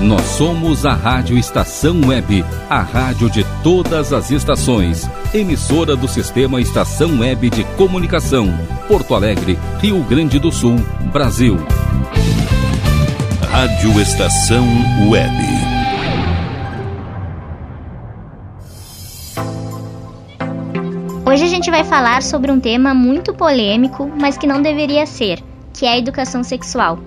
Nós somos a Rádio Estação Web, a rádio de todas as estações. Emissora do Sistema Estação Web de Comunicação. Porto Alegre, Rio Grande do Sul, Brasil. Rádio Estação Web. Hoje a gente vai falar sobre um tema muito polêmico, mas que não deveria ser, que é a educação sexual.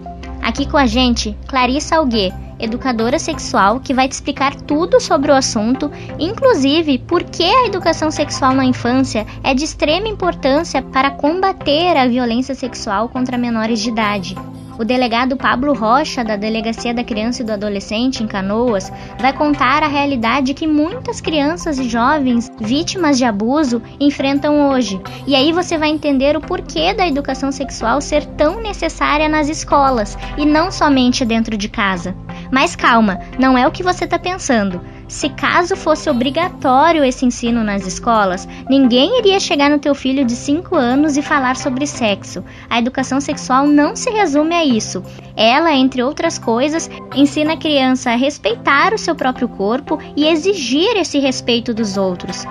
Aqui com a gente, Clarissa Alguê, educadora sexual, que vai te explicar tudo sobre o assunto, inclusive por que a educação sexual na infância é de extrema importância para combater a violência sexual contra menores de idade. O delegado Pablo Rocha, da Delegacia da Criança e do Adolescente em Canoas, vai contar a realidade que muitas crianças e jovens vítimas de abuso enfrentam hoje. E aí você vai entender o porquê da educação sexual ser tão necessária nas escolas e não somente dentro de casa. Mas calma, não é o que você está pensando. Se caso fosse obrigatório esse ensino nas escolas, ninguém iria chegar no teu filho de 5 anos e falar sobre sexo. A educação sexual não se resume a isso. Ela, entre outras coisas, ensina a criança a respeitar o seu próprio corpo e exigir esse respeito dos outros.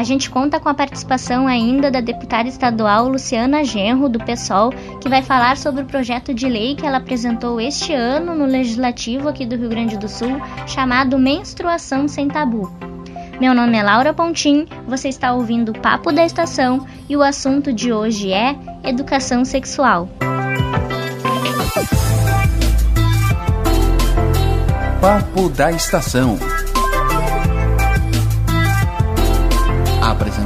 A gente conta com a participação ainda da deputada estadual Luciana Genro, do PSOL, que vai falar sobre o projeto de lei que ela apresentou este ano no Legislativo aqui do Rio Grande do Sul, chamado Menstruação Sem Tabu. Meu nome é Laura Pontim, você está ouvindo o Papo da Estação e o assunto de hoje é educação sexual. Papo da Estação.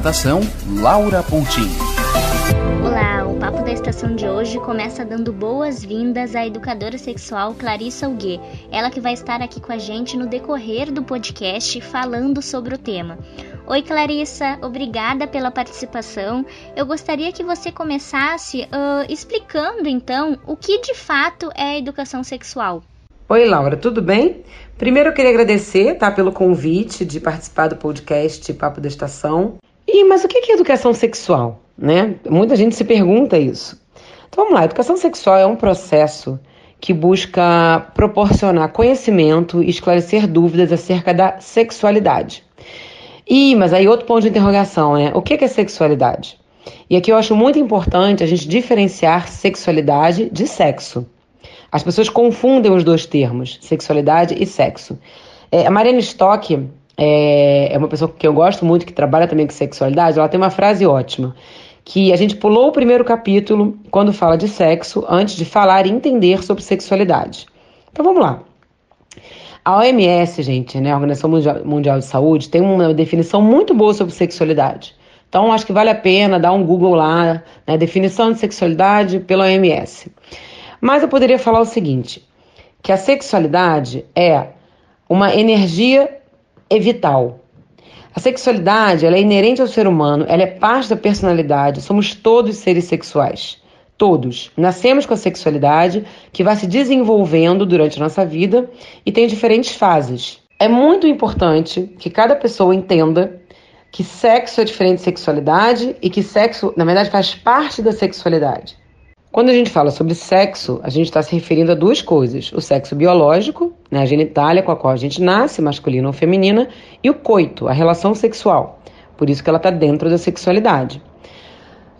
Apresentação: Laura Pontim. Olá, o Papo da Estação de hoje começa dando boas-vindas à educadora sexual Clarissa Alguê, ela que vai estar aqui com a gente no decorrer do podcast falando sobre o tema. Oi, Clarissa, obrigada pela participação. Eu gostaria que você começasse uh, explicando então o que de fato é a educação sexual. Oi, Laura, tudo bem? Primeiro eu queria agradecer tá, pelo convite de participar do podcast Papo da Estação. E, mas o que é educação sexual? Né? Muita gente se pergunta isso. Então vamos lá, educação sexual é um processo que busca proporcionar conhecimento e esclarecer dúvidas acerca da sexualidade. E, mas aí outro ponto de interrogação, né? O que é sexualidade? E aqui eu acho muito importante a gente diferenciar sexualidade de sexo. As pessoas confundem os dois termos, sexualidade e sexo. É, a Mariana Stock é, é uma pessoa que eu gosto muito, que trabalha também com sexualidade. Ela tem uma frase ótima, que a gente pulou o primeiro capítulo quando fala de sexo, antes de falar e entender sobre sexualidade. Então vamos lá. A OMS, gente, né, a Organização Mundial de Saúde, tem uma definição muito boa sobre sexualidade. Então, acho que vale a pena dar um Google lá, né, definição de sexualidade pela OMS. Mas eu poderia falar o seguinte: que a sexualidade é uma energia vital. A sexualidade é inerente ao ser humano, ela é parte da personalidade, somos todos seres sexuais. Todos. Nascemos com a sexualidade que vai se desenvolvendo durante a nossa vida e tem diferentes fases. É muito importante que cada pessoa entenda que sexo é diferente de sexualidade e que sexo, na verdade, faz parte da sexualidade. Quando a gente fala sobre sexo, a gente está se referindo a duas coisas: o sexo biológico, né, a genitália com a qual a gente nasce, masculina ou feminina, e o coito, a relação sexual. Por isso que ela está dentro da sexualidade.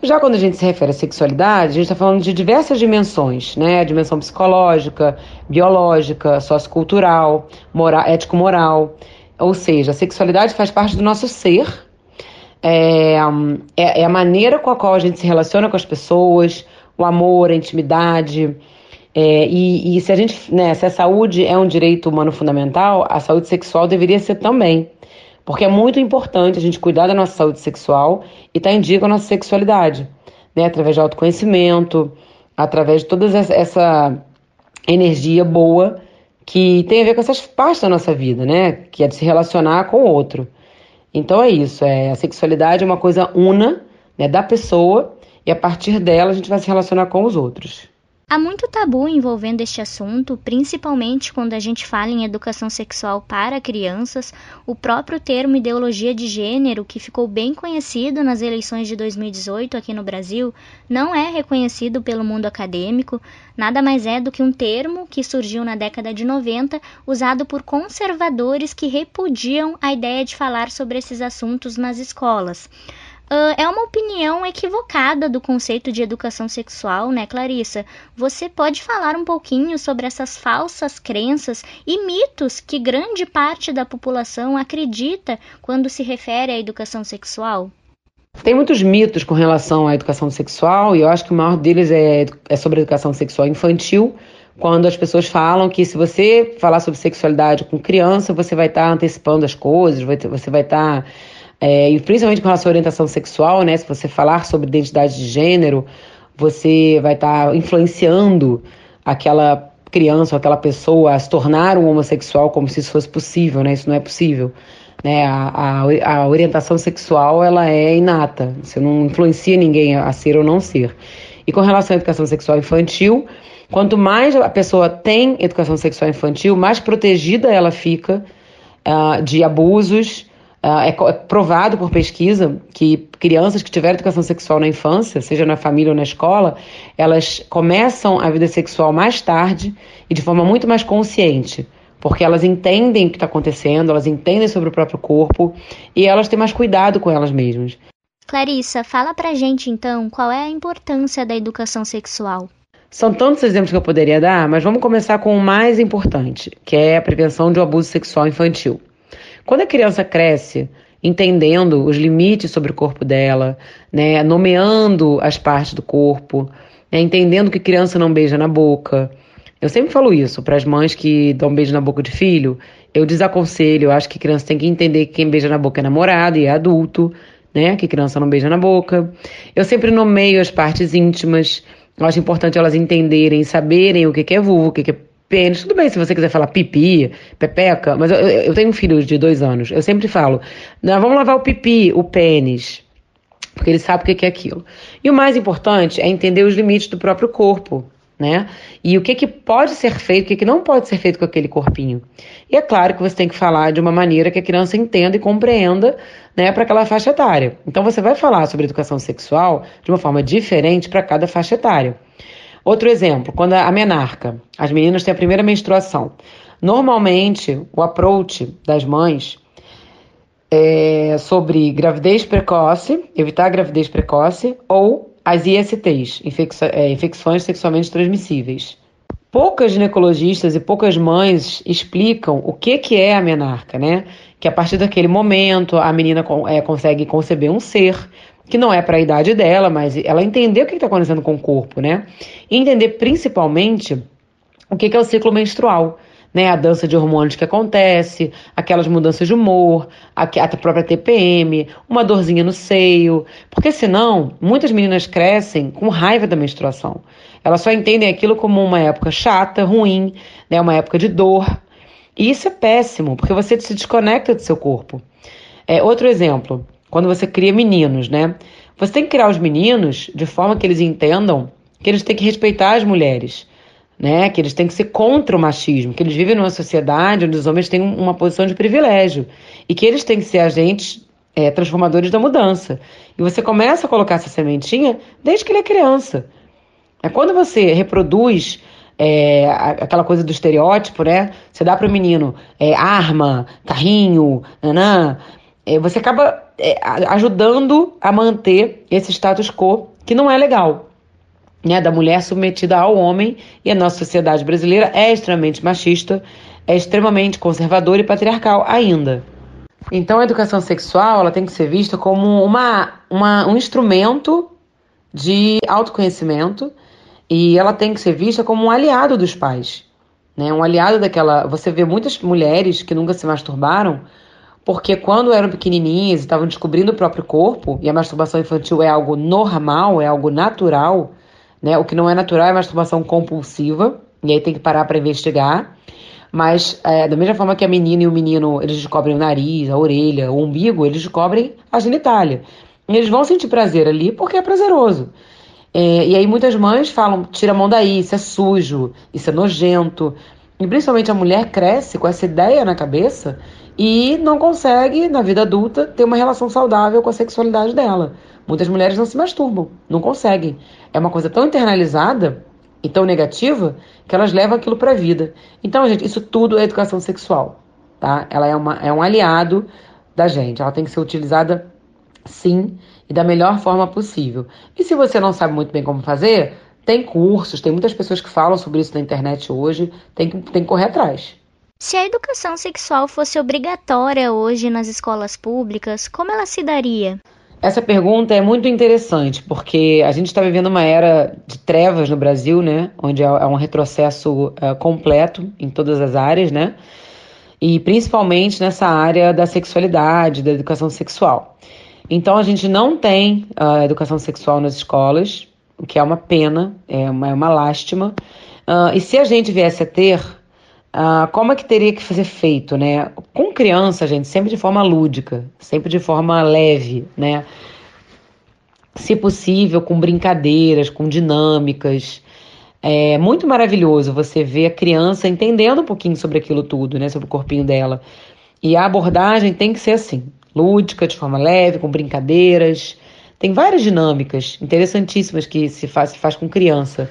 Já quando a gente se refere à sexualidade, a gente está falando de diversas dimensões, né? A dimensão psicológica, biológica, sociocultural, moral, ético-moral. Ou seja, a sexualidade faz parte do nosso ser, é, é, é a maneira com a qual a gente se relaciona com as pessoas, o amor, a intimidade. É, e, e, se a gente, né, se a saúde é um direito humano fundamental, a saúde sexual deveria ser também. Porque é muito importante a gente cuidar da nossa saúde sexual e estar tá em dia com a nossa sexualidade, né? Através de autoconhecimento, através de toda essa energia boa que tem a ver com essas partes da nossa vida, né? Que é de se relacionar com o outro. Então é isso, é, a sexualidade é uma coisa una né, da pessoa e a partir dela a gente vai se relacionar com os outros. Há muito tabu envolvendo este assunto, principalmente quando a gente fala em educação sexual para crianças. O próprio termo ideologia de gênero, que ficou bem conhecido nas eleições de 2018 aqui no Brasil, não é reconhecido pelo mundo acadêmico. Nada mais é do que um termo que surgiu na década de 90, usado por conservadores que repudiam a ideia de falar sobre esses assuntos nas escolas. Uh, é uma opinião equivocada do conceito de educação sexual, né, Clarissa? Você pode falar um pouquinho sobre essas falsas crenças e mitos que grande parte da população acredita quando se refere à educação sexual? Tem muitos mitos com relação à educação sexual, e eu acho que o maior deles é, é sobre a educação sexual infantil, quando as pessoas falam que se você falar sobre sexualidade com criança, você vai estar tá antecipando as coisas, você vai estar. Tá é, e principalmente com relação à orientação sexual, né? Se você falar sobre identidade de gênero, você vai estar tá influenciando aquela criança ou aquela pessoa a se tornar um homossexual como se isso fosse possível, né? Isso não é possível. Né? A, a, a orientação sexual ela é inata, você não influencia ninguém a ser ou não ser. E com relação à educação sexual infantil, quanto mais a pessoa tem educação sexual infantil, mais protegida ela fica uh, de abusos, é, é provado por pesquisa que crianças que tiveram educação sexual na infância, seja na família ou na escola, elas começam a vida sexual mais tarde e de forma muito mais consciente porque elas entendem o que está acontecendo, elas entendem sobre o próprio corpo e elas têm mais cuidado com elas mesmas. Clarissa, fala pra gente então qual é a importância da educação sexual. São tantos exemplos que eu poderia dar, mas vamos começar com o mais importante, que é a prevenção de um abuso sexual infantil. Quando a criança cresce, entendendo os limites sobre o corpo dela, né, nomeando as partes do corpo, né, entendendo que criança não beija na boca. Eu sempre falo isso para as mães que dão beijo na boca de filho. Eu desaconselho, eu acho que criança tem que entender que quem beija na boca é namorado e é adulto, né? Que criança não beija na boca. Eu sempre nomeio as partes íntimas. Eu acho importante elas entenderem, saberem o que é vulva, o que é pênis. Tudo bem se você quiser falar pipi, pepeca, mas eu, eu tenho um filho de dois anos. Eu sempre falo, não, vamos lavar o pipi, o pênis. Porque ele sabe o que é aquilo. E o mais importante é entender os limites do próprio corpo, né? E o que, que pode ser feito, o que, que não pode ser feito com aquele corpinho. E é claro que você tem que falar de uma maneira que a criança entenda e compreenda, né, para aquela faixa etária. Então você vai falar sobre educação sexual de uma forma diferente para cada faixa etária. Outro exemplo, quando a menarca, as meninas têm a primeira menstruação. Normalmente, o approach das mães é sobre gravidez precoce, evitar a gravidez precoce, ou as ISTs, é, infecções sexualmente transmissíveis. Poucas ginecologistas e poucas mães explicam o que, que é a menarca, né? Que a partir daquele momento a menina é, consegue conceber um ser, que não é para a idade dela, mas ela entender o que está acontecendo com o corpo, né? E entender principalmente o que, que é o ciclo menstrual. Né, a dança de hormônios que acontece, aquelas mudanças de humor, a, a própria TPM, uma dorzinha no seio, porque senão muitas meninas crescem com raiva da menstruação. Elas só entendem aquilo como uma época chata, ruim, né, uma época de dor. E isso é péssimo, porque você se desconecta do seu corpo. É, outro exemplo, quando você cria meninos, né? Você tem que criar os meninos de forma que eles entendam que eles têm que respeitar as mulheres, né? Que eles têm que ser contra o machismo, que eles vivem numa sociedade onde os homens têm uma posição de privilégio e que eles têm que ser agentes é, transformadores da mudança. E você começa a colocar essa sementinha desde que ele é criança. É quando você reproduz é, aquela coisa do estereótipo, né? Você dá para o menino é, arma, carrinho, nanã, é, você acaba é, ajudando a manter esse status quo que não é legal. Né, da mulher submetida ao homem, e a nossa sociedade brasileira é extremamente machista, é extremamente conservadora e patriarcal ainda. Então a educação sexual ela tem que ser vista como uma, uma, um instrumento de autoconhecimento e ela tem que ser vista como um aliado dos pais. Né? Um aliado daquela. Você vê muitas mulheres que nunca se masturbaram porque quando eram pequenininhas e estavam descobrindo o próprio corpo, e a masturbação infantil é algo normal, é algo natural, né? O que não é natural é a masturbação compulsiva, e aí tem que parar para investigar. Mas, é, da mesma forma que a menina e o menino, eles descobrem o nariz, a orelha, o umbigo, eles descobrem a genitália. E eles vão sentir prazer ali porque é prazeroso. É, e aí muitas mães falam, tira a mão daí, isso é sujo, isso é nojento. E principalmente a mulher cresce com essa ideia na cabeça e não consegue, na vida adulta, ter uma relação saudável com a sexualidade dela. Muitas mulheres não se masturbam, não conseguem. É uma coisa tão internalizada e tão negativa que elas levam aquilo para a vida. Então, gente, isso tudo é educação sexual, tá? Ela é, uma, é um aliado da gente. Ela tem que ser utilizada, sim, e da melhor forma possível. E se você não sabe muito bem como fazer, tem cursos, tem muitas pessoas que falam sobre isso na internet hoje, tem que, tem que correr atrás. Se a educação sexual fosse obrigatória hoje nas escolas públicas, como ela se daria? Essa pergunta é muito interessante, porque a gente está vivendo uma era de trevas no Brasil, né? Onde há um retrocesso uh, completo em todas as áreas, né? E principalmente nessa área da sexualidade, da educação sexual. Então a gente não tem uh, educação sexual nas escolas, o que é uma pena, é uma, é uma lástima. Uh, e se a gente viesse a ter, uh, como é que teria que ser feito, né? Com criança, gente, sempre de forma lúdica, sempre de forma leve, né? Se possível, com brincadeiras, com dinâmicas. É muito maravilhoso você ver a criança entendendo um pouquinho sobre aquilo tudo, né? Sobre o corpinho dela. E a abordagem tem que ser assim lúdica, de forma leve, com brincadeiras. Tem várias dinâmicas interessantíssimas que se faz, se faz com criança.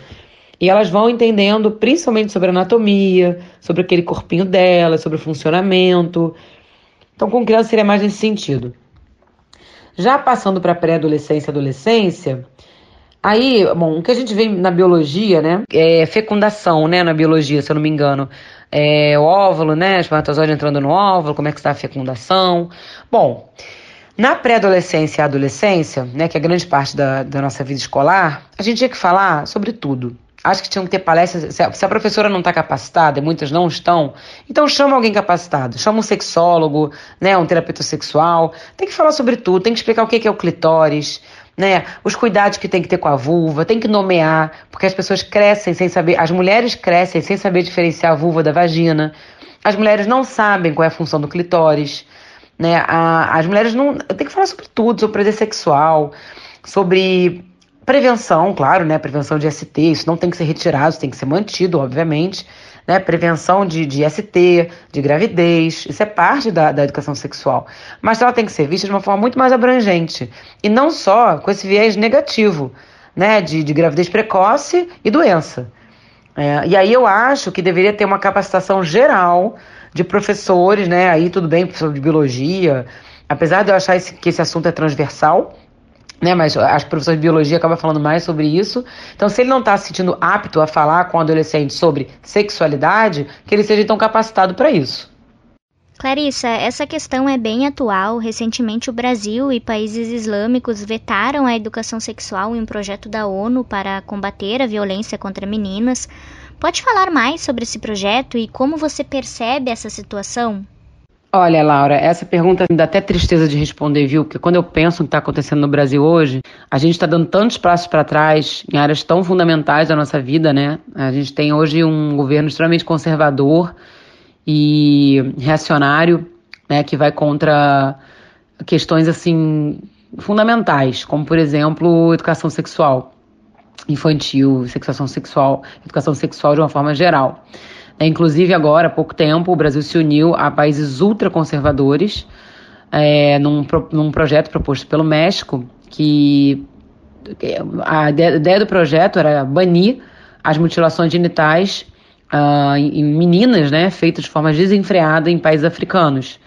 E elas vão entendendo principalmente sobre anatomia, sobre aquele corpinho dela, sobre o funcionamento. Então, com criança seria mais nesse sentido. Já passando para pré-adolescência e adolescência, aí, bom, o que a gente vê na biologia, né, é fecundação, né, na biologia, se eu não me engano é, o óvulo, né? Espermatozoide entrando no óvulo, como é que está a fecundação. Bom, na pré-adolescência e adolescência, né, que é grande parte da, da nossa vida escolar, a gente tinha que falar sobre tudo. Acho que tinham que ter palestras. Se a, se a professora não está capacitada, e muitas não estão, então chama alguém capacitado. Chama um sexólogo, né, um terapeuta sexual. Tem que falar sobre tudo, tem que explicar o que é o clitóris, né? Os cuidados que tem que ter com a vulva, tem que nomear, porque as pessoas crescem sem saber, as mulheres crescem sem saber diferenciar a vulva da vagina. As mulheres não sabem qual é a função do clitóris, né? A, as mulheres não, tem que falar sobre tudo, sobre prazer sexual, sobre prevenção, claro, né? Prevenção de ST, isso não tem que ser retirado, tem que ser mantido, obviamente né? Prevenção de, de ST, de gravidez, isso é parte da, da educação sexual. Mas ela tem que ser vista de uma forma muito mais abrangente. E não só com esse viés negativo, né? De, de gravidez precoce e doença. É, e aí eu acho que deveria ter uma capacitação geral de professores, né? Aí tudo bem, professor de biologia, apesar de eu achar esse, que esse assunto é transversal, né? Mas as professores de biologia acabam falando mais sobre isso. Então, se ele não está se sentindo apto a falar com o adolescente sobre sexualidade, que ele seja então capacitado para isso. Clarissa, essa questão é bem atual. Recentemente, o Brasil e países islâmicos vetaram a educação sexual em um projeto da ONU para combater a violência contra meninas. Pode falar mais sobre esse projeto e como você percebe essa situação? Olha, Laura, essa pergunta me dá até tristeza de responder, viu? Porque quando eu penso no que está acontecendo no Brasil hoje, a gente está dando tantos passos para trás em áreas tão fundamentais da nossa vida, né? A gente tem hoje um governo extremamente conservador e reacionário, né? Que vai contra questões assim fundamentais, como por exemplo educação sexual infantil, sexuação sexual, educação sexual de uma forma geral. É, inclusive, agora, há pouco tempo, o Brasil se uniu a países ultraconservadores é, num, num projeto proposto pelo México, que a ideia do projeto era banir as mutilações genitais uh, em meninas, né, feitas de forma desenfreada em países africanos.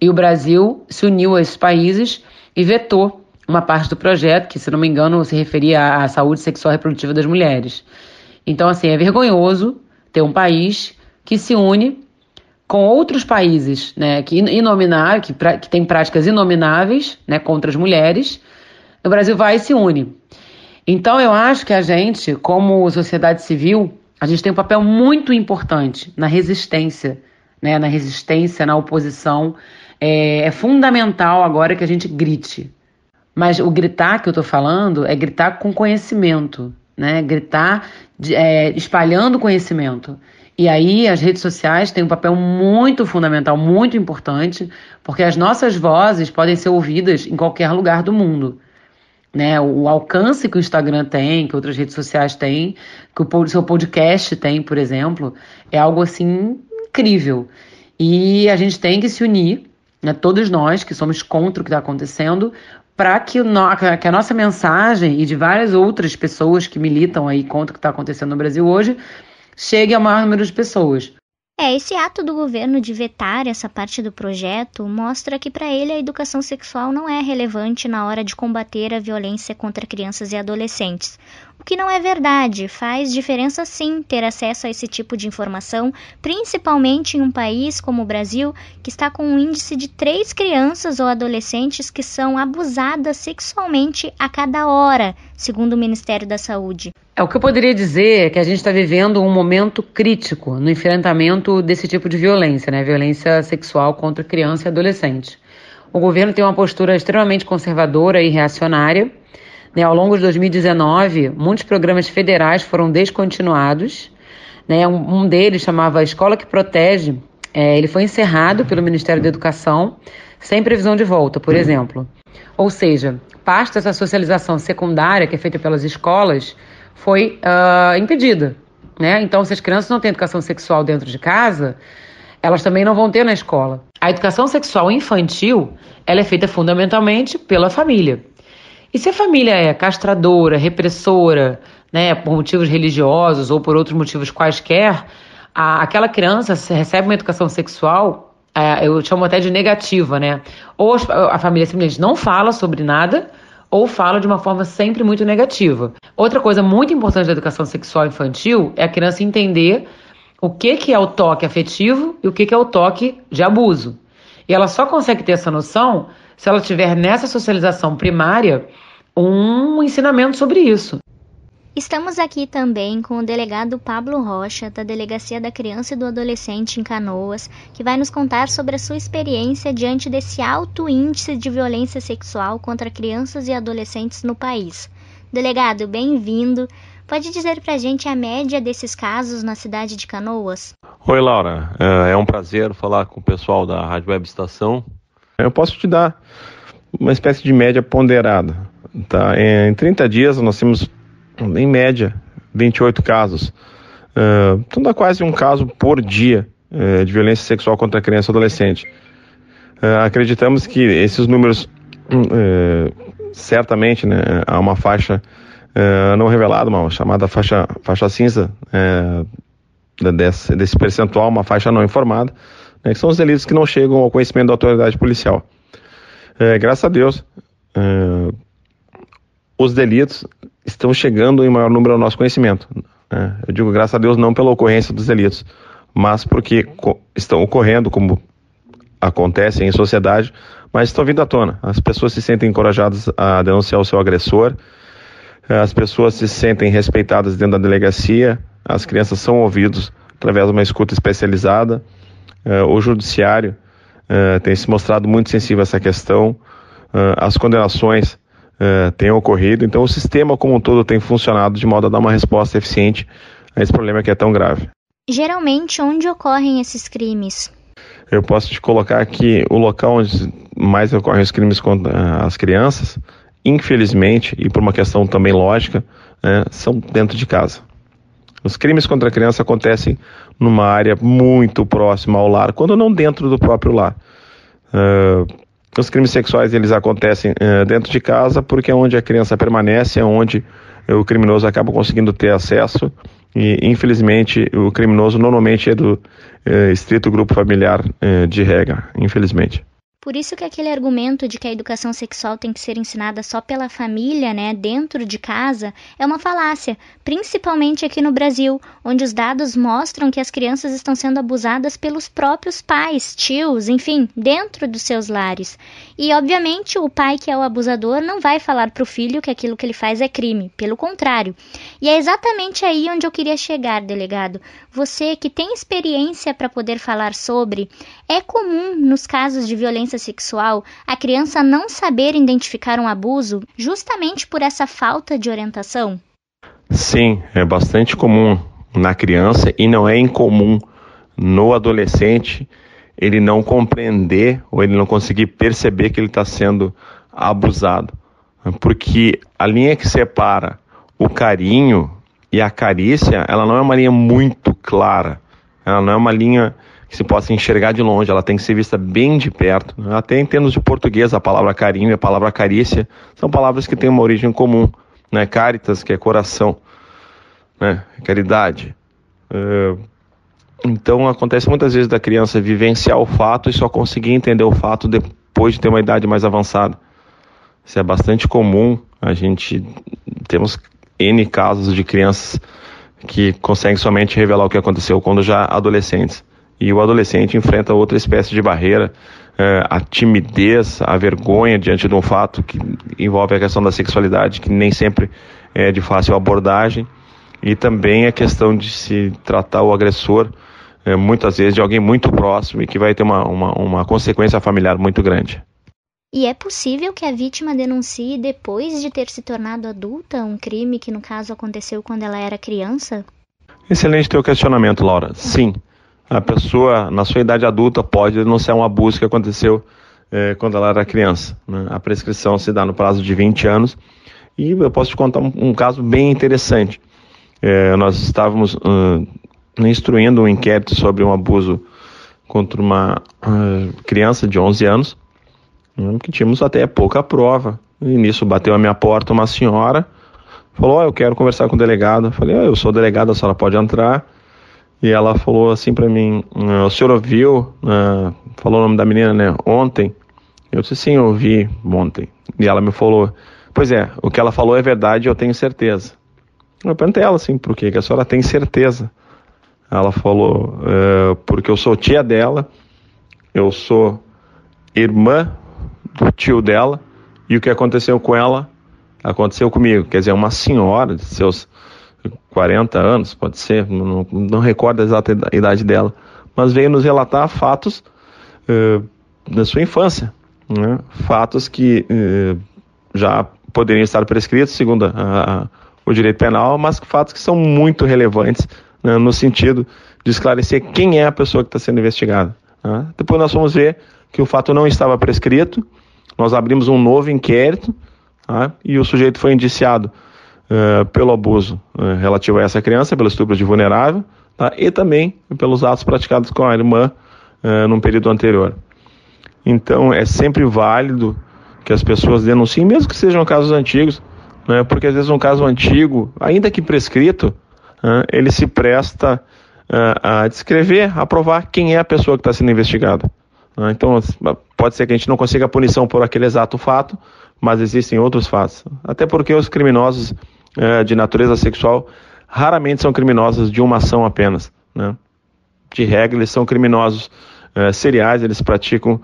E o Brasil se uniu a esses países e vetou uma parte do projeto, que, se não me engano, se referia à saúde sexual e reprodutiva das mulheres. Então, assim, é vergonhoso ter um país que se une com outros países, né, que inominável, que, pra, que tem práticas inomináveis, né, contra as mulheres. O Brasil vai e se une. Então eu acho que a gente, como sociedade civil, a gente tem um papel muito importante na resistência, né, na resistência, na oposição. É, é fundamental agora que a gente grite. Mas o gritar que eu estou falando é gritar com conhecimento, né? Gritar é, espalhando conhecimento. E aí as redes sociais têm um papel muito fundamental, muito importante, porque as nossas vozes podem ser ouvidas em qualquer lugar do mundo. né? O alcance que o Instagram tem, que outras redes sociais têm, que o seu podcast tem, por exemplo, é algo assim incrível. E a gente tem que se unir, né? Todos nós que somos contra o que está acontecendo, para que, que, a nossa mensagem e de várias outras pessoas que militam aí contra o que está acontecendo no Brasil hoje chegue ao maior número de pessoas. É, esse ato do governo de vetar essa parte do projeto mostra que para ele a educação sexual não é relevante na hora de combater a violência contra crianças e adolescentes. O que não é verdade, faz diferença sim ter acesso a esse tipo de informação, principalmente em um país como o Brasil, que está com um índice de três crianças ou adolescentes que são abusadas sexualmente a cada hora, segundo o Ministério da Saúde. É, o que eu poderia dizer é que a gente está vivendo um momento crítico no enfrentamento desse tipo de violência, né? Violência sexual contra criança e adolescente. O governo tem uma postura extremamente conservadora e reacionária. Né? Ao longo de 2019, muitos programas federais foram descontinuados. Né? Um, um deles chamava Escola que Protege. É, ele foi encerrado pelo Ministério da Educação, sem previsão de volta, por exemplo. Ou seja, parte dessa socialização secundária que é feita pelas escolas foi uh, impedida. Né? Então, se as crianças não têm educação sexual dentro de casa, elas também não vão ter na escola. A educação sexual infantil ela é feita fundamentalmente pela família. E se a família é castradora, repressora, né, por motivos religiosos ou por outros motivos quaisquer, a, aquela criança recebe uma educação sexual, é, eu chamo até de negativa, né? Ou a família simplesmente não fala sobre nada, ou fala de uma forma sempre muito negativa. Outra coisa muito importante da educação sexual infantil é a criança entender o que, que é o toque afetivo e o que, que é o toque de abuso. E ela só consegue ter essa noção se ela tiver nessa socialização primária um ensinamento sobre isso. Estamos aqui também com o delegado Pablo Rocha, da Delegacia da Criança e do Adolescente em Canoas, que vai nos contar sobre a sua experiência diante desse alto índice de violência sexual contra crianças e adolescentes no país. Delegado, bem-vindo. Pode dizer pra gente a média desses casos na cidade de Canoas? Oi, Laura. É, é um prazer falar com o pessoal da Rádio Web Estação. Eu posso te dar uma espécie de média ponderada. Tá? Em 30 dias nós temos em média, 28 casos. Uh, então dá quase um caso por dia uh, de violência sexual contra criança e adolescente. Uh, acreditamos que esses números, certamente, né, há uma faixa não revelada, uma chamada faixa, faixa cinza desse, desse percentual, uma faixa não informada, né, que são os delitos que não chegam ao conhecimento da autoridade policial. graças a Deus, os delitos estão chegando em maior número ao nosso conhecimento. Né? Eu digo graças a Deus não pela ocorrência dos delitos, mas porque estão ocorrendo, como acontece em sociedade, mas estão vindo à tona. As pessoas se sentem encorajadas a denunciar o seu agressor, as pessoas se sentem respeitadas dentro da delegacia, as crianças são ouvidas através de uma escuta especializada, eh, o judiciário eh, tem se mostrado muito sensível a essa questão, eh, as condenações uh, tenham ocorrido. Então, o sistema como um todo tem funcionado de modo a dar uma resposta eficiente a esse problema que é tão grave. Geralmente, onde ocorrem esses crimes? Eu posso te colocar aqui o local onde mais ocorrem os crimes contra as crianças, infelizmente, e por uma questão também lógica, né, são dentro de casa. Os crimes contra a criança acontecem numa área muito próxima ao lar, quando não dentro do próprio lar. Uh, os crimes sexuais eles acontecem uh, dentro de casa porque é onde a criança permanece, é onde o criminoso acaba conseguindo ter acesso e infelizmente o criminoso normalmente é do uh, estrito grupo familiar uh, de regra, infelizmente. Por isso que aquele argumento de que a educação sexual tem que ser ensinada só pela família, né, dentro de casa, é uma falácia, principalmente aqui no Brasil, onde os dados mostram que as crianças estão sendo abusadas pelos próprios pais, tios, enfim, dentro dos seus lares. E obviamente o pai que é o abusador não vai falar para o filho que aquilo que ele faz é crime, pelo contrário. E é exatamente aí onde eu queria chegar, delegado. Você que tem experiência para poder falar sobre, é comum nos casos de violência sexual a criança não saber identificar um abuso justamente por essa falta de orientação? Sim, é bastante comum na criança e não é incomum no adolescente ele não compreender ou ele não conseguir perceber que ele está sendo abusado. porque a linha que separa o carinho e a carícia, ela não é uma linha muito clara, ela não é uma linha que se possa enxergar de longe, ela tem que ser vista bem de perto. Até em termos de português, a palavra carinho e a palavra carícia são palavras que têm uma origem comum. Né? Caritas, que é coração, né? caridade. Uh, então acontece muitas vezes da criança vivenciar o fato e só conseguir entender o fato depois de ter uma idade mais avançada. Isso é bastante comum. A gente temos N casos de crianças que conseguem somente revelar o que aconteceu quando já adolescentes. E o adolescente enfrenta outra espécie de barreira, é, a timidez, a vergonha diante de um fato que envolve a questão da sexualidade, que nem sempre é de fácil abordagem, e também a questão de se tratar o agressor é, muitas vezes de alguém muito próximo e que vai ter uma, uma, uma consequência familiar muito grande. E é possível que a vítima denuncie depois de ter se tornado adulta um crime que, no caso, aconteceu quando ela era criança? Excelente teu questionamento, Laura. Sim, a pessoa, na sua idade adulta, pode denunciar um abuso que aconteceu é, quando ela era criança. Né? A prescrição se dá no prazo de 20 anos. E eu posso te contar um, um caso bem interessante. É, nós estávamos uh, instruindo um inquérito sobre um abuso contra uma uh, criança de 11 anos, né, que tínhamos até pouca prova. E nisso bateu a minha porta uma senhora, falou: oh, Eu quero conversar com o delegado. Eu falei: oh, Eu sou delegado, a senhora pode entrar. E ela falou assim para mim: ah, O senhor ouviu? Uh, falou o nome da menina, né? Ontem. Eu disse: Sim, eu ouvi ontem. E ela me falou: Pois é, o que ela falou é verdade, eu tenho certeza. Eu perguntei ela assim: Por? Que a senhora tem certeza? Ela falou: é, Porque eu sou tia dela, eu sou irmã do tio dela, e o que aconteceu com ela aconteceu comigo. Quer dizer, uma senhora de seus 40 anos, pode ser, não, não recordo a exata idade dela, mas veio nos relatar fatos uh, da sua infância, né? fatos que uh, já poderiam estar prescritos segundo a, a, o direito penal, mas fatos que são muito relevantes né, no sentido de esclarecer quem é a pessoa que está sendo investigada. Né? Depois nós vamos ver que o fato não estava prescrito, nós abrimos um novo inquérito tá? e o sujeito foi indiciado uh, pelo abuso uh, relativo a essa criança, pelo estupro de vulnerável, tá? e também pelos atos praticados com a irmã uh, num período anterior. Então é sempre válido que as pessoas denunciem, mesmo que sejam casos antigos, né? porque às vezes um caso antigo, ainda que prescrito, ele se presta a descrever, a provar quem é a pessoa que está sendo investigada. Então, pode ser que a gente não consiga a punição por aquele exato fato, mas existem outros fatos. Até porque os criminosos de natureza sexual raramente são criminosos de uma ação apenas. Né? De regra, eles são criminosos seriais, eles praticam,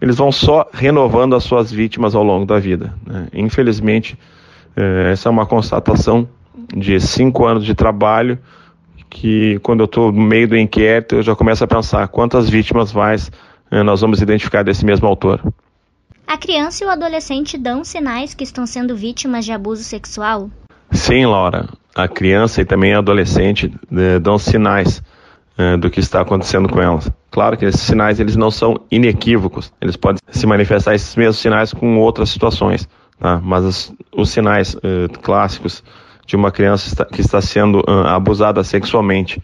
eles vão só renovando as suas vítimas ao longo da vida. Né? Infelizmente, essa é uma constatação de cinco anos de trabalho que quando eu estou no meio do inquérito eu já começo a pensar quantas vítimas mais é, nós vamos identificar desse mesmo autor. A criança e o adolescente dão sinais que estão sendo vítimas de abuso sexual? Sim, Laura. A criança e também a adolescente né, dão sinais é, do que está acontecendo com elas. Claro que esses sinais eles não são inequívocos. Eles podem se manifestar esses mesmos sinais com outras situações, tá? Mas os, sinais é, clássicos de uma criança que está sendo abusada sexualmente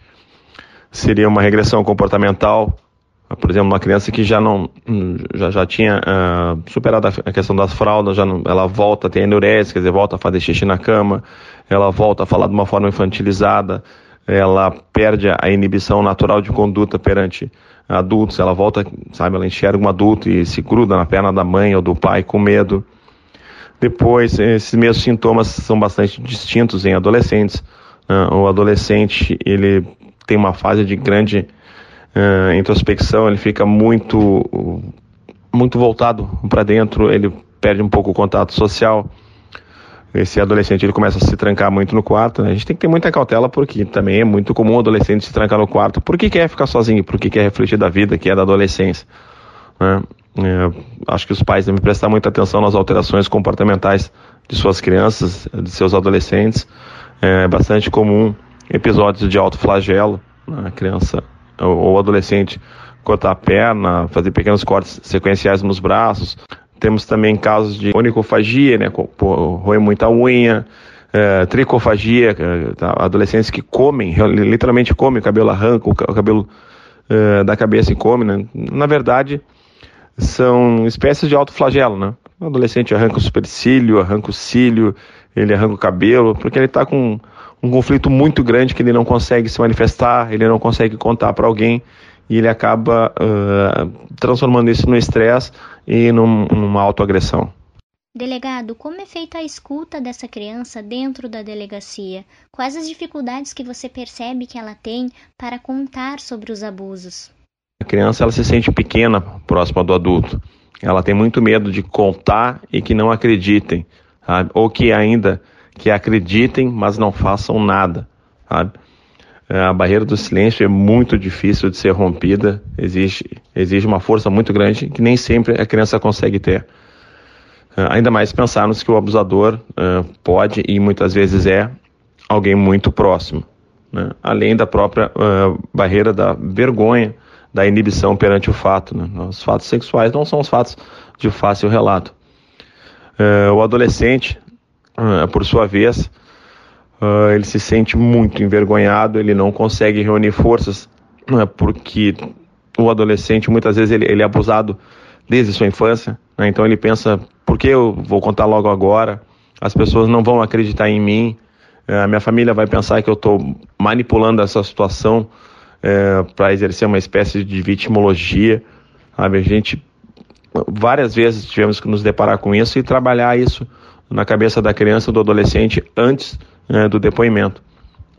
seria uma regressão comportamental, por exemplo, uma criança que já não já, já tinha uh, superado a questão das fraldas, já não, ela volta a ter enurese, quer dizer, volta a fazer xixi na cama, ela volta a falar de uma forma infantilizada, ela perde a inibição natural de conduta perante adultos, ela volta, sabe, ela enxerga um adulto e se gruda na perna da mãe ou do pai com medo. Depois, esses mesmos sintomas são bastante distintos em adolescentes. Uh, o adolescente, ele tem uma fase de grande uh, introspecção, ele fica muito, muito voltado para dentro, ele perde um pouco o contato social. Esse adolescente ele começa a se trancar muito no quarto. Né? A gente tem que ter muita cautela porque também é muito comum o adolescente se trancar no quarto porque quer ficar sozinho, porque quer refletir da vida que é da adolescência. Né? É, acho que os pais devem prestar muita atenção nas alterações comportamentais de suas crianças, de seus adolescentes. É bastante comum episódios de alto flagelo, né? a criança ou adolescente cortar a perna, fazer pequenos cortes sequenciais nos braços, temos também casos de onicofagia, né, roer muita unha, é, tricofagia, tá, adolescentes que comem, literalmente comem, o cabelo arranca, o cabelo é, da cabeça e come, né? Na verdade, são espécies de autoflagelo, né? O adolescente arranca o supercílio, arranca o cílio, ele arranca o cabelo, porque ele está com um conflito muito grande que ele não consegue se manifestar, ele não consegue contar para alguém e ele acaba uh, transformando isso no estresse e num, numa autoagressão. Delegado, como é feita a escuta dessa criança dentro da delegacia? Quais as dificuldades que você percebe que ela tem para contar sobre os abusos? A criança ela se sente pequena próxima do adulto. Ela tem muito medo de contar e que não acreditem, sabe? ou que ainda que acreditem, mas não façam nada. Sabe? É, a barreira do silêncio é muito difícil de ser rompida, exige, exige uma força muito grande que nem sempre a criança consegue ter. É, ainda mais pensarmos que o abusador uh, pode e muitas vezes é alguém muito próximo, né? além da própria uh, barreira da vergonha, da inibição perante o fato. Né? Os fatos sexuais não são os fatos de fácil relato. Uh, o adolescente, por sua vez, ele se sente muito envergonhado, ele não consegue reunir forças, né? porque o adolescente muitas vezes ele, ele é abusado desde sua infância, né? então ele pensa por que eu vou contar logo agora? As pessoas não vão acreditar em mim. É, a minha família vai pensar que eu estou manipulando essa situação é, para exercer uma espécie de vitimologia. A gente várias vezes tivemos que nos deparar com isso e trabalhar isso na cabeça da criança do adolescente antes né, do depoimento.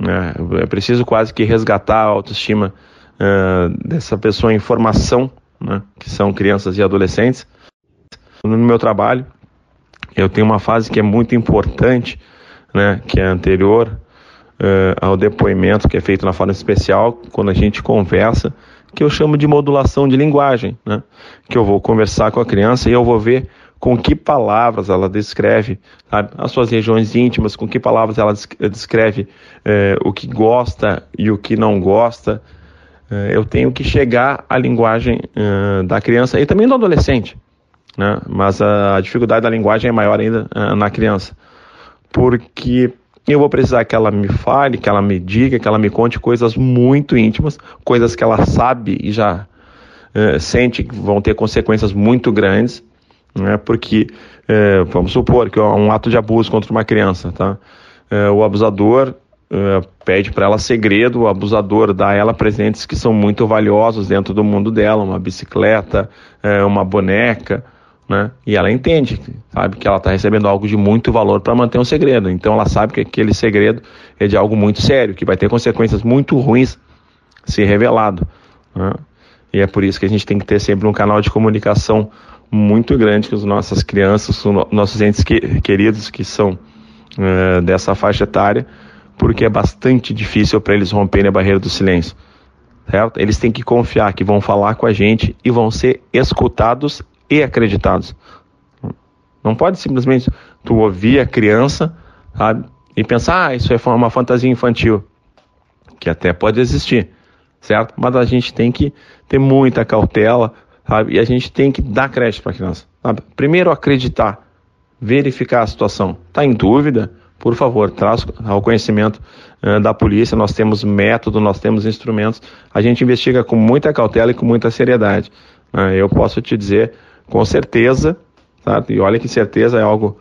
É, é, preciso quase que resgatar a autoestima é, dessa pessoa em formação, né, que são crianças e adolescentes, no meu trabalho, eu tenho uma fase que é muito importante, né, que é anterior uh, ao depoimento que é feito na forma especial, quando a gente conversa, que eu chamo de modulação de linguagem, né, que eu vou conversar com a criança e eu vou ver com que palavras ela descreve sabe, as suas regiões íntimas, com que palavras ela descreve uh, o que gosta e o que não gosta. Eu tenho que chegar à linguagem da criança e também do adolescente né? Mas a, dificuldade da linguagem é maior ainda na criança, porque eu vou precisar que ela me fale, que ela me diga, que ela me conte coisas muito íntimas, coisas que ela sabe e já uh, sente que vão ter consequências muito grandes, né? Porque uh, vamos supor que é um ato de abuso contra uma criança, tá? o abusador pede para ela segredo, o abusador dá a ela presentes que são muito valiosos dentro do mundo dela, uma bicicleta, uma boneca, né? E ela entende, sabe, que ela está recebendo algo de muito valor para manter um segredo. Então ela sabe que aquele segredo é de algo muito sério, que vai ter consequências muito ruins se revelado. Né? E é por isso que a gente tem que ter sempre um canal de comunicação muito grande com as nossas crianças, com nossos entes que, queridos que são uh, dessa faixa etária, porque é bastante difícil para eles romperem a barreira do silêncio. Certo? Eles têm que confiar que vão falar com a gente e vão ser escutados e acreditados. Não pode simplesmente tu ouvir a criança, sabe, e pensar, ah, isso é uma fantasia infantil, que até pode existir, certo? Mas a gente tem que ter muita cautela, sabe? E a gente tem que dar crédito para a criança, sabe? Primeiro acreditar, verificar a situação. Tá em dúvida? Por favor, traz ao conhecimento uh, da polícia. Nós temos método, nós temos instrumentos. A gente investiga com muita cautela e com muita seriedade. Uh, eu posso te dizer com certeza, e olha que certeza é algo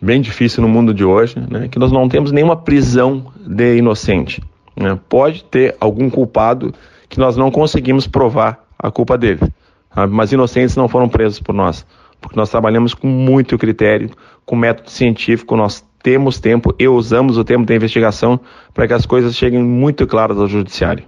bem difícil no mundo de hoje, né? que nós não temos nenhuma prisão de inocente. Né? Pode ter algum culpado que nós não conseguimos provar a culpa dele, sabe? mas inocentes não foram presos por nós, porque nós trabalhamos com muito critério, com método científico, nós temos tempo e usamos o tempo da investigação para que as coisas cheguem muito claras ao judiciário.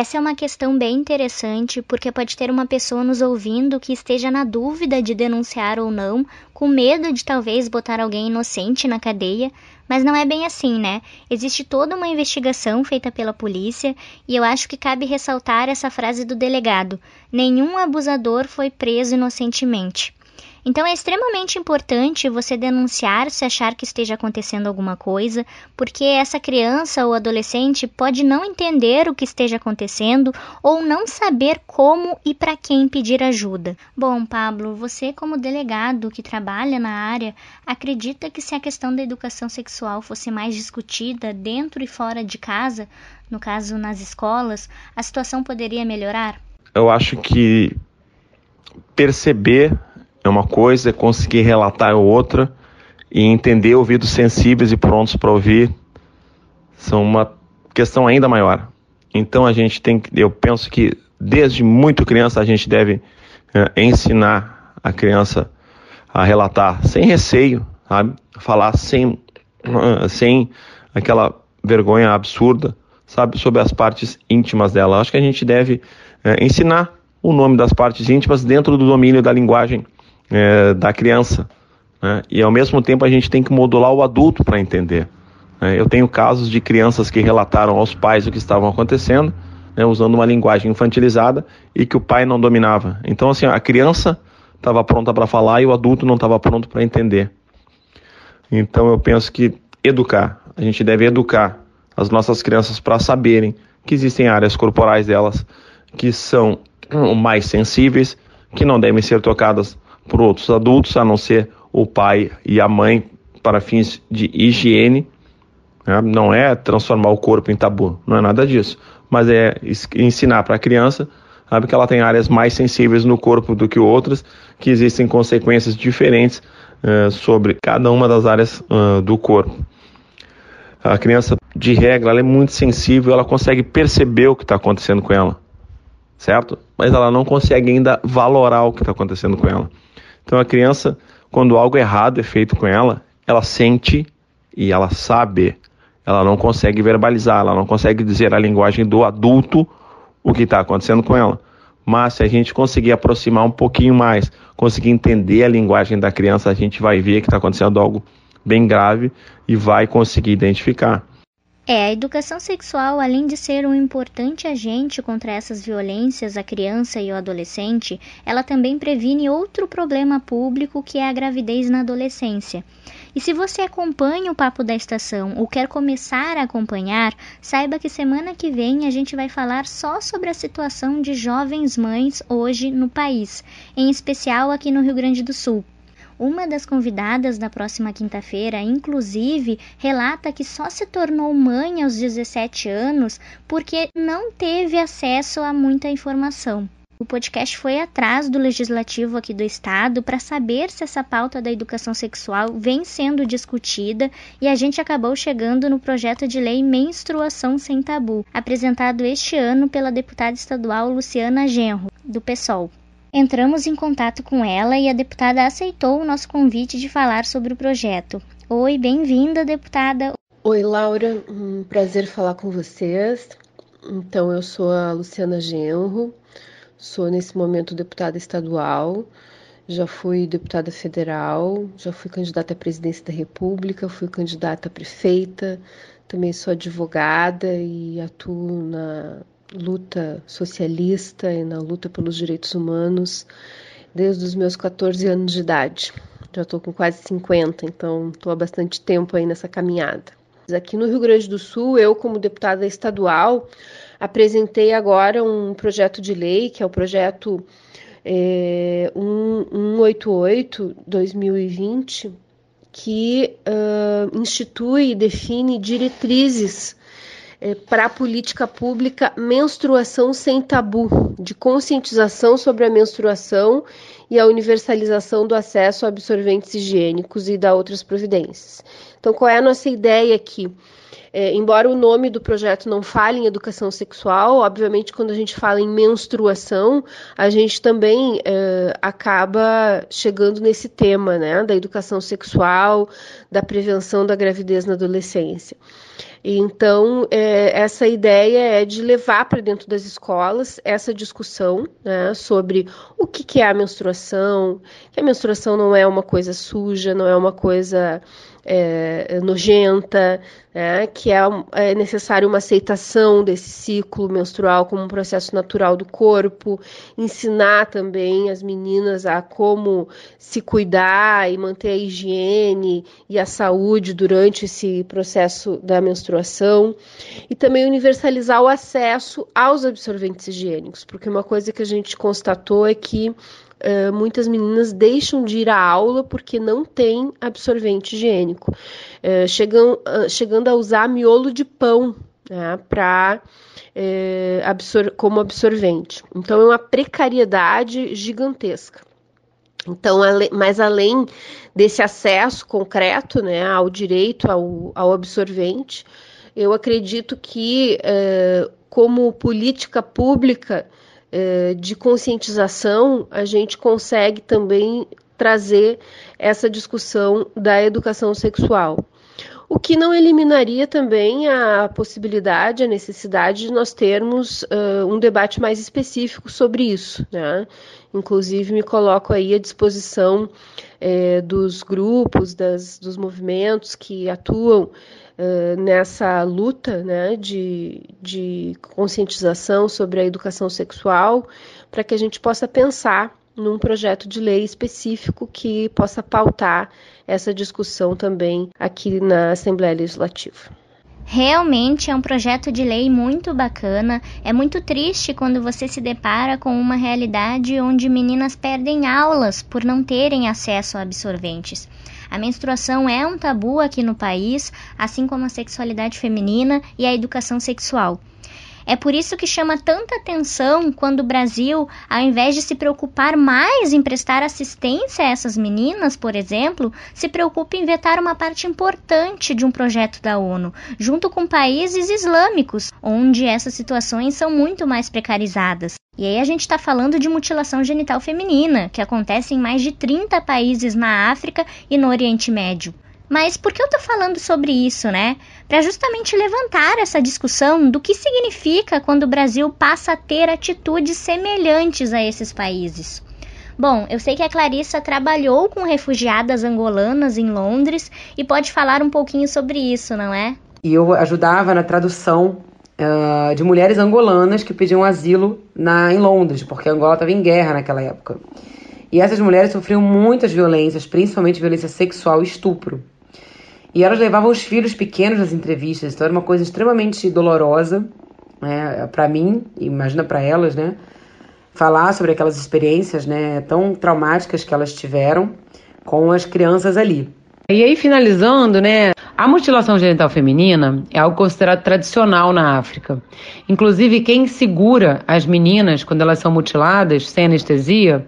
Essa é uma questão bem interessante porque pode ter uma pessoa nos ouvindo que esteja na dúvida de denunciar ou não, com medo de talvez botar alguém inocente na cadeia, mas não é bem assim, né? Existe toda uma investigação feita pela polícia e eu acho que cabe ressaltar essa frase do delegado: nenhum abusador foi preso inocentemente. Então é extremamente importante você denunciar se achar que esteja acontecendo alguma coisa, porque essa criança ou adolescente pode não entender o que esteja acontecendo ou não saber como e para quem pedir ajuda. Bom, Pablo, você como delegado que trabalha na área, acredita que se a questão da educação sexual fosse mais discutida dentro e fora de casa, no caso nas escolas, a situação poderia melhorar? Eu acho que perceber é uma coisa, conseguir relatar é outra, e entender ouvidos sensíveis e prontos para ouvir são uma questão ainda maior. Então a gente tem que, eu penso que desde muito criança a gente deve é, ensinar a criança a relatar sem receio, sabe? Falar sem, sem aquela vergonha absurda, sabe? Sobre as partes íntimas dela. Acho que a gente deve é, ensinar o nome das partes íntimas dentro do domínio da linguagem é, da criança. Né? E ao mesmo tempo a gente tem que modular o adulto para entender. Né? Eu tenho casos de crianças que relataram aos pais o que estava acontecendo, né, usando uma linguagem infantilizada e que o pai não dominava. Então, assim, a criança estava pronta para falar e o adulto não estava pronto para entender. Então, eu penso que educar, a gente deve educar as nossas crianças para saberem que existem áreas corporais delas que são mais sensíveis, que não devem ser tocadas por outros adultos, a não ser o pai e a mãe, para fins de higiene. Né? Não é transformar o corpo em tabu, não é nada disso. Mas é ensinar para a criança sabe, que ela tem áreas mais sensíveis no corpo do que outras, que existem consequências diferentes uh, sobre cada uma das áreas uh, do corpo. A criança, de regra, ela é muito sensível, ela consegue perceber o que está acontecendo com ela, certo? Mas ela não consegue ainda valorar o que está acontecendo com ela. Então a criança, quando algo errado é feito com ela, ela sente e ela sabe. Ela não consegue verbalizar, ela não consegue dizer a linguagem do adulto o que está acontecendo com ela. Mas se a gente conseguir aproximar um pouquinho mais, conseguir entender a linguagem da criança, a gente vai ver que está acontecendo algo bem grave e vai conseguir identificar. É, a educação sexual, além de ser um importante agente contra essas violências à criança e ao adolescente, ela também previne outro problema público que é a gravidez na adolescência. E se você acompanha o Papo da Estação ou quer começar a acompanhar, saiba que semana que vem a gente vai falar só sobre a situação de jovens mães hoje no país, em especial aqui no Rio Grande do Sul. Uma das convidadas da próxima quinta-feira, inclusive, relata que só se tornou mãe aos 17 anos porque não teve acesso a muita informação. O podcast foi atrás do legislativo aqui do estado para saber se essa pauta da educação sexual vem sendo discutida e a gente acabou chegando no projeto de lei Menstruação Sem Tabu, apresentado este ano pela deputada estadual Luciana Genro, do PSOL. Entramos em contato com ela e a deputada aceitou o nosso convite de falar sobre o projeto. Oi, bem-vinda, deputada. Oi, Laura, um prazer falar com vocês. Então, eu sou a Luciana Genro, sou nesse momento deputada estadual, já fui deputada federal, já fui candidata à presidência da República, fui candidata a prefeita, também sou advogada e atuo na luta socialista e na luta pelos direitos humanos desde os meus 14 anos de idade. Já estou com quase 50, então estou há bastante tempo aí nessa caminhada. Aqui no Rio Grande do Sul, eu, como deputada estadual, apresentei agora um projeto de lei, que é o projeto é, 188-2020, que uh, institui e define diretrizes é, para a política pública Menstruação Sem Tabu, de conscientização sobre a menstruação e a universalização do acesso a absorventes higiênicos e da outras providências. Então, qual é a nossa ideia aqui? É, embora o nome do projeto não fale em educação sexual, obviamente, quando a gente fala em menstruação, a gente também é, acaba chegando nesse tema, né, da educação sexual, da prevenção da gravidez na adolescência. Então, é, essa ideia é de levar para dentro das escolas essa discussão né, sobre o que, que, é a menstruação, que a menstruação não é uma coisa suja, não é uma coisa é, nojenta, né, que é, é necessário uma aceitação desse ciclo menstrual como um processo natural do corpo, ensinar também as meninas a como se cuidar e manter a higiene e a saúde durante esse processo da menstruação, e também universalizar o acesso aos absorventes higiênicos, porque uma coisa que a gente constatou é que Muitas meninas deixam de ir à aula porque não tem absorvente higiênico, uh, chegam, uh, chegando a usar miolo de pão né, para absor como absorvente. Então é uma precariedade gigantesca. Então, mas além desse acesso concreto né, ao direito ao, ao absorvente, eu acredito que, como política pública, de conscientização, a gente consegue também trazer essa discussão da educação sexual. O que não eliminaria também a possibilidade, a necessidade de nós termos uh, um debate mais específico sobre isso. Né? Inclusive, me coloco aí à disposição dos grupos, das, dos movimentos que atuam nessa luta né, de, de conscientização sobre a educação sexual, para que a gente possa pensar num projeto de lei específico que possa pautar essa discussão também aqui na Assembleia Legislativa. Realmente é um projeto de lei muito bacana. É muito triste quando você se depara com uma realidade onde meninas perdem aulas por não terem acesso a absorventes. A menstruação é um tabu aqui no país, assim como a sexualidade feminina e a educação sexual. É por isso que chama tanta atenção quando o Brasil, ao invés de se preocupar mais em prestar assistência a essas meninas, por exemplo, se preocupa em vetar uma parte importante de um projeto da ONU, junto com países islâmicos, onde essas situações são muito mais precarizadas. E aí a gente está falando de mutilação genital feminina, que acontece em mais de 30 países na África e no Oriente Médio. Mas por que eu estou falando sobre isso, né? Para justamente levantar essa discussão do que significa quando o Brasil passa a ter atitudes semelhantes a esses países. Bom, eu sei que a Clarissa trabalhou com refugiadas angolanas em Londres e pode falar um pouquinho sobre isso, não é? E eu ajudava na tradução uh, de mulheres angolanas que pediam asilo na, em Londres, porque Angola estava em guerra naquela época. E essas mulheres sofriam muitas violências, principalmente violência sexual e estupro. E elas levavam os filhos pequenos nas entrevistas, então era uma coisa extremamente dolorosa, né, para mim, imagina para elas, né, falar sobre aquelas experiências, né, tão traumáticas que elas tiveram com as crianças ali. E aí finalizando, né, a mutilação genital feminina é algo considerado tradicional na África. Inclusive quem segura as meninas quando elas são mutiladas sem anestesia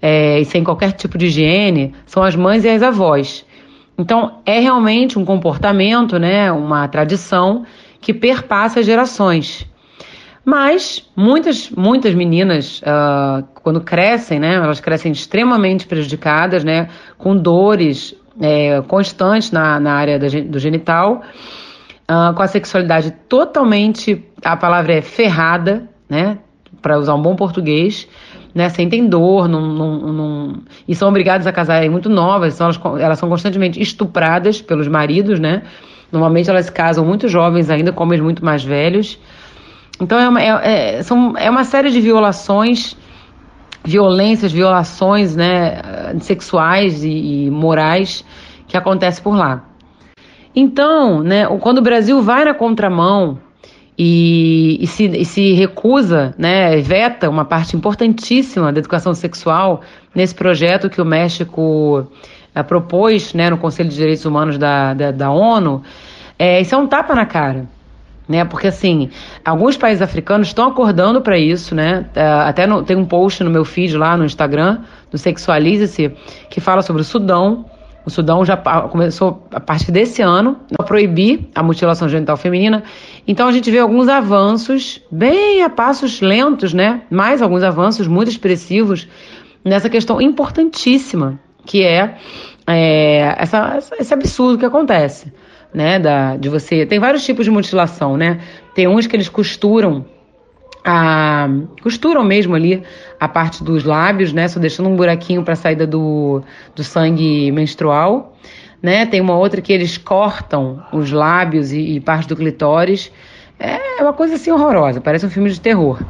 é, e sem qualquer tipo de higiene são as mães e as avós. Então, é realmente um comportamento, né, uma tradição que perpassa gerações. Mas muitas, muitas meninas, uh, quando crescem, né, elas crescem extremamente prejudicadas, né, com dores é, constantes na, na área do genital, uh, com a sexualidade totalmente, a palavra é ferrada, né, para usar um bom português, né, sentem dor, não, não, não, e são obrigadas a casar muito novas, então elas, elas são constantemente estupradas pelos maridos, né? Normalmente elas casam muito jovens ainda, com homens muito mais velhos. Então é uma, é, é, são, é uma série de violações, violências, violações né, sexuais e, e morais que acontecem por lá. Então, né, quando o Brasil vai na contramão e, e, se, e se recusa, né, veta uma parte importantíssima da educação sexual nesse projeto que o México uh, propôs né, no Conselho de Direitos Humanos da, da, da ONU, é, isso é um tapa na cara. Né, porque assim, alguns países africanos estão acordando para isso, né? Uh, até no, tem um post no meu feed lá no Instagram do Sexualize-se que fala sobre o Sudão, o Sudão já começou, a partir desse ano, a proibir a mutilação genital feminina. Então a gente vê alguns avanços, bem a passos lentos, né? Mais alguns avanços muito expressivos nessa questão importantíssima, que é, é essa, esse absurdo que acontece, né? Da, de você. Tem vários tipos de mutilação, né? Tem uns que eles costuram a, costuram mesmo ali a parte dos lábios, né? Só deixando um buraquinho para a saída do, do sangue menstrual. né? Tem uma outra que eles cortam os lábios e, e parte do clitóris. É uma coisa assim horrorosa, parece um filme de terror.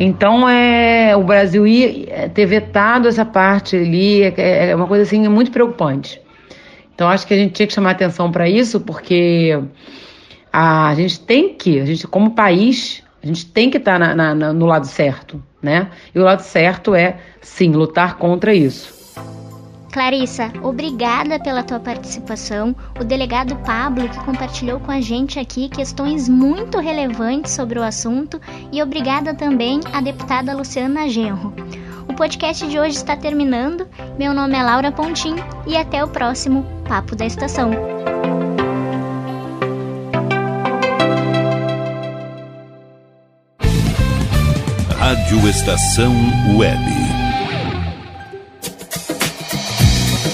Então, é, o Brasil ia é, ter vetado essa parte ali é, é uma coisa assim muito preocupante. Então, acho que a gente tinha que chamar atenção para isso, porque a, a, gente tem que, a gente como país, a gente tem que estar tá no lado certo, né? E o lado certo é, sim, lutar contra isso. Clarissa, obrigada pela tua participação. O delegado Pablo, que compartilhou com a gente aqui questões muito relevantes sobre o assunto, e obrigada também à deputada Luciana Genro. O podcast de hoje está terminando. Meu nome é Laura Pontim e até o próximo Papo da Estação. Rádio Estação Web.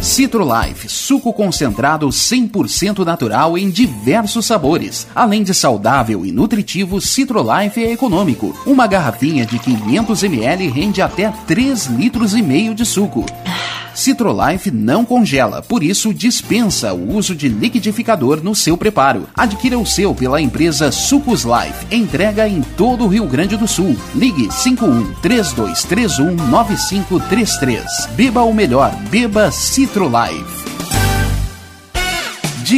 Citrolife, suco concentrado 100% natural em diversos sabores. Além de saudável e nutritivo, Citrolife é econômico. Uma garrafinha de 500 ml rende até 3 litros e meio de suco. Citrolife não congela, por isso dispensa o uso de liquidificador no seu preparo. Adquira o seu pela empresa Sucos Life. Entrega em todo o Rio Grande do Sul. Ligue 51 3231 9533. Beba o melhor, beba Citrolife. Nitro Life.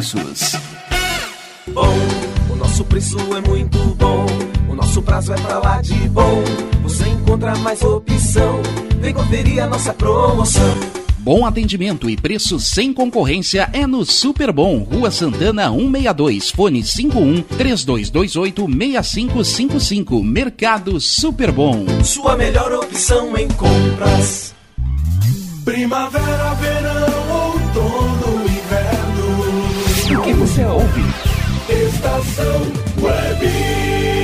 preços. Bom, o nosso preço é muito bom. O nosso prazo é pra lá de bom. Você encontra mais opção. Vem conferir a nossa promoção. Bom atendimento e preço sem concorrência é no Super Bom, Rua Santana 162, fone 51 3228 6555. Mercado Super Bom. Sua melhor opção em compras. Primavera, verão, que você ouve? Estação Web.